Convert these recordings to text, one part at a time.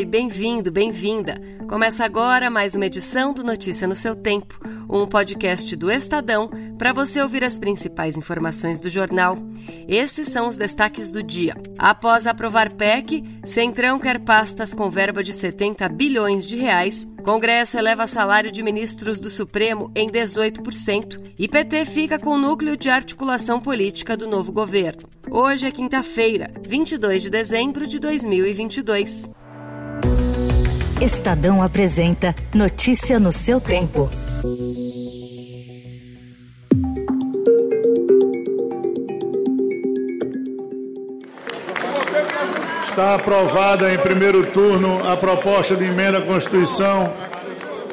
Oi, bem-vindo, bem-vinda. Começa agora mais uma edição do Notícia no seu Tempo, um podcast do Estadão para você ouvir as principais informações do jornal. Esses são os destaques do dia. Após aprovar PEC, Centrão quer pastas com verba de 70 bilhões de reais. Congresso eleva salário de ministros do Supremo em 18% e PT fica com o núcleo de articulação política do novo governo. Hoje é quinta-feira, 22 de dezembro de 2022. Estadão apresenta Notícia no seu tempo. Está aprovada em primeiro turno a proposta de emenda à Constituição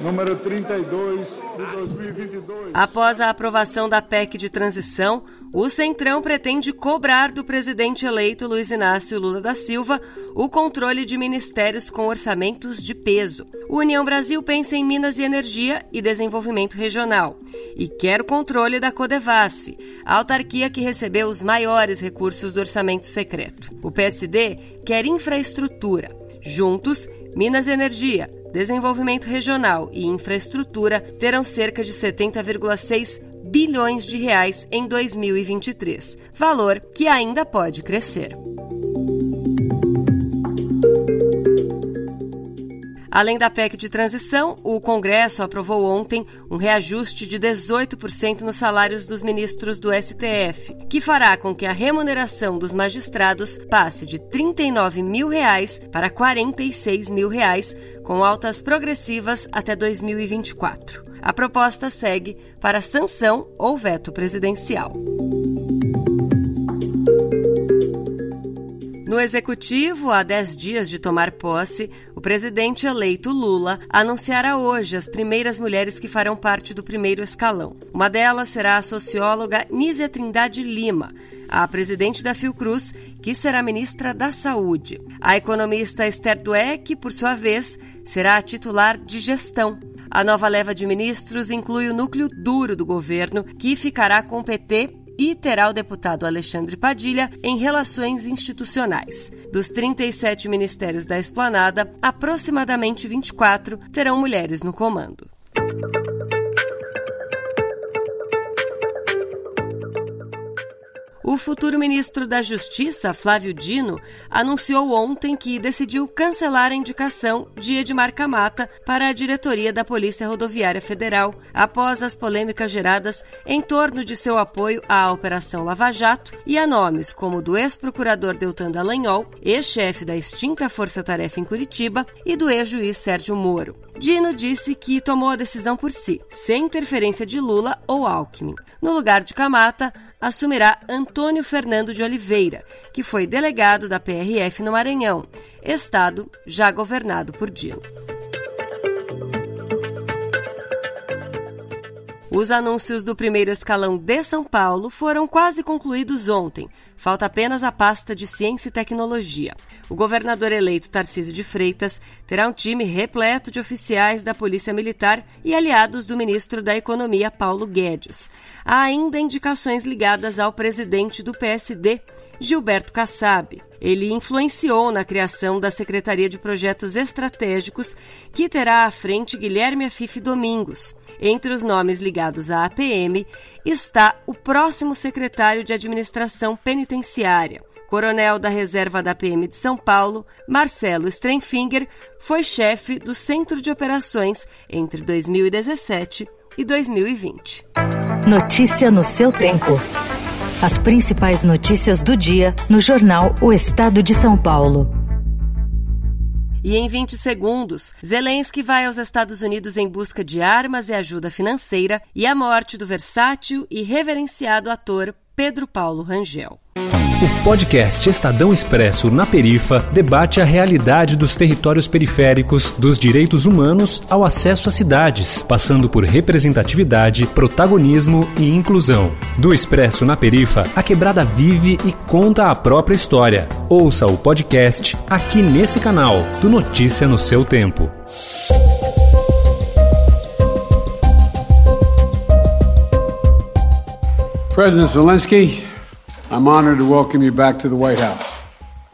número 32 de 2022. Após a aprovação da PEC de transição, o Centrão pretende cobrar do presidente eleito Luiz Inácio Lula da Silva o controle de ministérios com orçamentos de peso. O União Brasil pensa em Minas e Energia e Desenvolvimento Regional e quer o controle da Codevasf, a autarquia que recebeu os maiores recursos do orçamento secreto. O PSD quer infraestrutura. Juntos, Minas Energia, Desenvolvimento Regional e Infraestrutura terão cerca de 70,6 bilhões de reais em 2023, valor que ainda pode crescer. Além da PEC de transição, o Congresso aprovou ontem um reajuste de 18% nos salários dos ministros do STF, que fará com que a remuneração dos magistrados passe de 39 mil reais para 46 mil reais, com altas progressivas até 2024. A proposta segue para sanção ou veto presidencial. No executivo, há 10 dias de tomar posse, o presidente eleito Lula anunciará hoje as primeiras mulheres que farão parte do primeiro escalão. Uma delas será a socióloga Nízia Trindade Lima, a presidente da Fiocruz, que será ministra da Saúde. A economista Esther Dweck, por sua vez, será a titular de gestão. A nova leva de ministros inclui o núcleo duro do governo, que ficará com o PT e terá o deputado Alexandre Padilha em Relações Institucionais. Dos 37 ministérios da esplanada, aproximadamente 24 terão mulheres no comando. O futuro ministro da Justiça, Flávio Dino, anunciou ontem que decidiu cancelar a indicação de Edmar Camata para a diretoria da Polícia Rodoviária Federal, após as polêmicas geradas em torno de seu apoio à Operação Lava Jato e a nomes como do ex-procurador Deltan Dallagnol, ex-chefe da extinta Força Tarefa em Curitiba, e do ex-juiz Sérgio Moro. Dino disse que tomou a decisão por si, sem interferência de Lula ou Alckmin. No lugar de Camata, assumirá Antônio Fernando de Oliveira, que foi delegado da PRF no Maranhão, estado já governado por Dino. Os anúncios do primeiro escalão de São Paulo foram quase concluídos ontem. Falta apenas a pasta de Ciência e Tecnologia. O governador eleito Tarcísio de Freitas terá um time repleto de oficiais da Polícia Militar e aliados do ministro da Economia Paulo Guedes. Há ainda indicações ligadas ao presidente do PSD, Gilberto Kassab. Ele influenciou na criação da Secretaria de Projetos Estratégicos, que terá à frente Guilherme Afife Domingos. Entre os nomes ligados à APM está o próximo secretário de Administração Penitenciária. Coronel da Reserva da PM de São Paulo, Marcelo Strenfinger, foi chefe do Centro de Operações entre 2017 e 2020. Notícia no seu tempo. As principais notícias do dia no jornal O Estado de São Paulo. E em 20 segundos, Zelensky vai aos Estados Unidos em busca de armas e ajuda financeira e a morte do versátil e reverenciado ator Pedro Paulo Rangel. O podcast Estadão Expresso na Perifa debate a realidade dos territórios periféricos, dos direitos humanos ao acesso às cidades, passando por representatividade, protagonismo e inclusão. Do Expresso na Perifa, a quebrada vive e conta a própria história. Ouça o podcast aqui nesse canal, do Notícia no seu tempo. President Zelensky, I'm honored to welcome you back to the White House.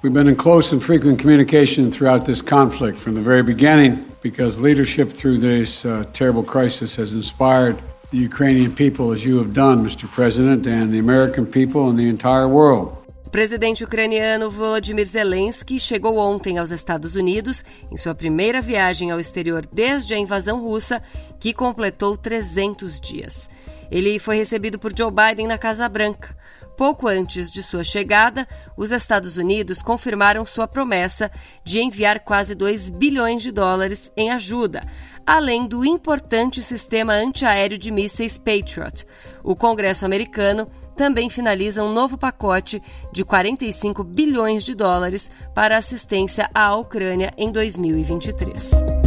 We've been in close and frequent communication throughout this conflict from the very beginning because leadership through this uh, terrible crisis has inspired the Ukrainian people as you have done, Mr. President, and the American people and the entire world. O presidente ucraniano Volodymyr Zelensky chegou ontem aos Estados Unidos em sua primeira viagem ao exterior desde a invasão russa, que completou 300 dias. Ele foi recebido por Joe Biden na Casa Branca. Pouco antes de sua chegada, os Estados Unidos confirmaram sua promessa de enviar quase 2 bilhões de dólares em ajuda, além do importante sistema antiaéreo de mísseis Patriot. O Congresso americano também finaliza um novo pacote de 45 bilhões de dólares para assistência à Ucrânia em 2023.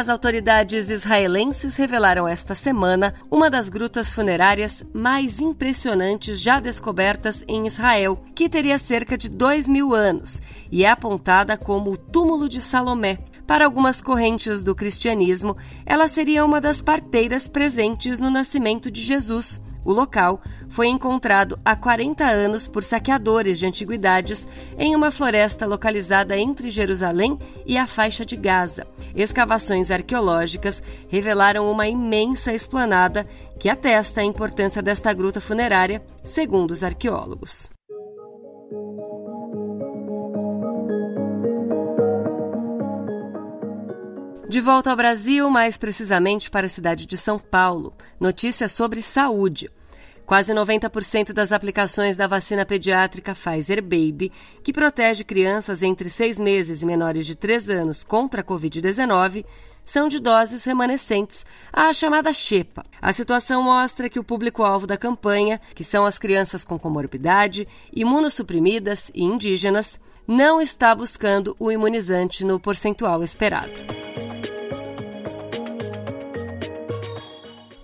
As autoridades israelenses revelaram esta semana uma das grutas funerárias mais impressionantes já descobertas em Israel, que teria cerca de dois mil anos e é apontada como o túmulo de Salomé. Para algumas correntes do cristianismo, ela seria uma das parteiras presentes no nascimento de Jesus. O local foi encontrado há 40 anos por saqueadores de antiguidades em uma floresta localizada entre Jerusalém e a faixa de Gaza. Escavações arqueológicas revelaram uma imensa esplanada que atesta a importância desta gruta funerária, segundo os arqueólogos. De volta ao Brasil, mais precisamente para a cidade de São Paulo. Notícias sobre saúde. Quase 90% das aplicações da vacina pediátrica Pfizer Baby, que protege crianças entre 6 meses e menores de 3 anos contra a Covid-19, são de doses remanescentes, a chamada Xepa. A situação mostra que o público-alvo da campanha, que são as crianças com comorbidade, imunossuprimidas e indígenas, não está buscando o imunizante no percentual esperado.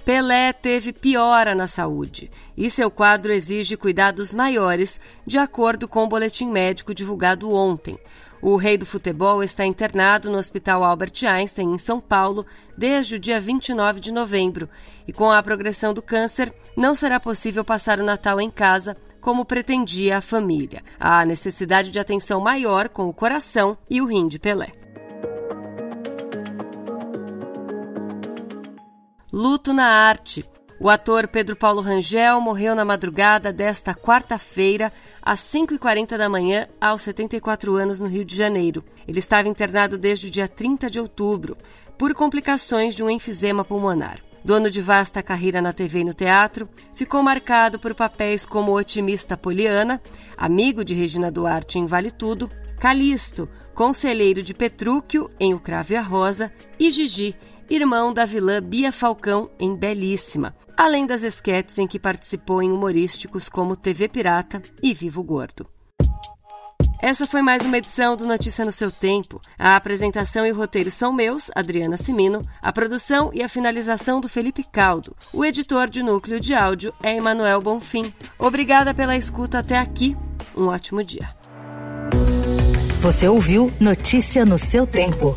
Pelé teve piora na saúde e seu quadro exige cuidados maiores, de acordo com o boletim médico divulgado ontem. O rei do futebol está internado no Hospital Albert Einstein, em São Paulo, desde o dia 29 de novembro, e com a progressão do câncer, não será possível passar o Natal em casa como pretendia a família. Há necessidade de atenção maior com o coração e o rim de Pelé. Luto na arte. O ator Pedro Paulo Rangel morreu na madrugada desta quarta-feira, às 5h40 da manhã, aos 74 anos, no Rio de Janeiro. Ele estava internado desde o dia 30 de outubro, por complicações de um enfisema pulmonar. Dono de vasta carreira na TV e no teatro, ficou marcado por papéis como o otimista Poliana, amigo de Regina Duarte em Vale Tudo, Calisto, conselheiro de Petrúquio em O Cravo e a Rosa, e Gigi, irmão da vilã Bia Falcão em Belíssima, além das esquetes em que participou em humorísticos como TV Pirata e Vivo Gordo. Essa foi mais uma edição do Notícia no seu tempo. A apresentação e o roteiro são meus, Adriana Simino, a produção e a finalização do Felipe Caldo. O editor de núcleo de áudio é Emanuel Bonfim. Obrigada pela escuta até aqui. Um ótimo dia. Você ouviu Notícia no seu tempo.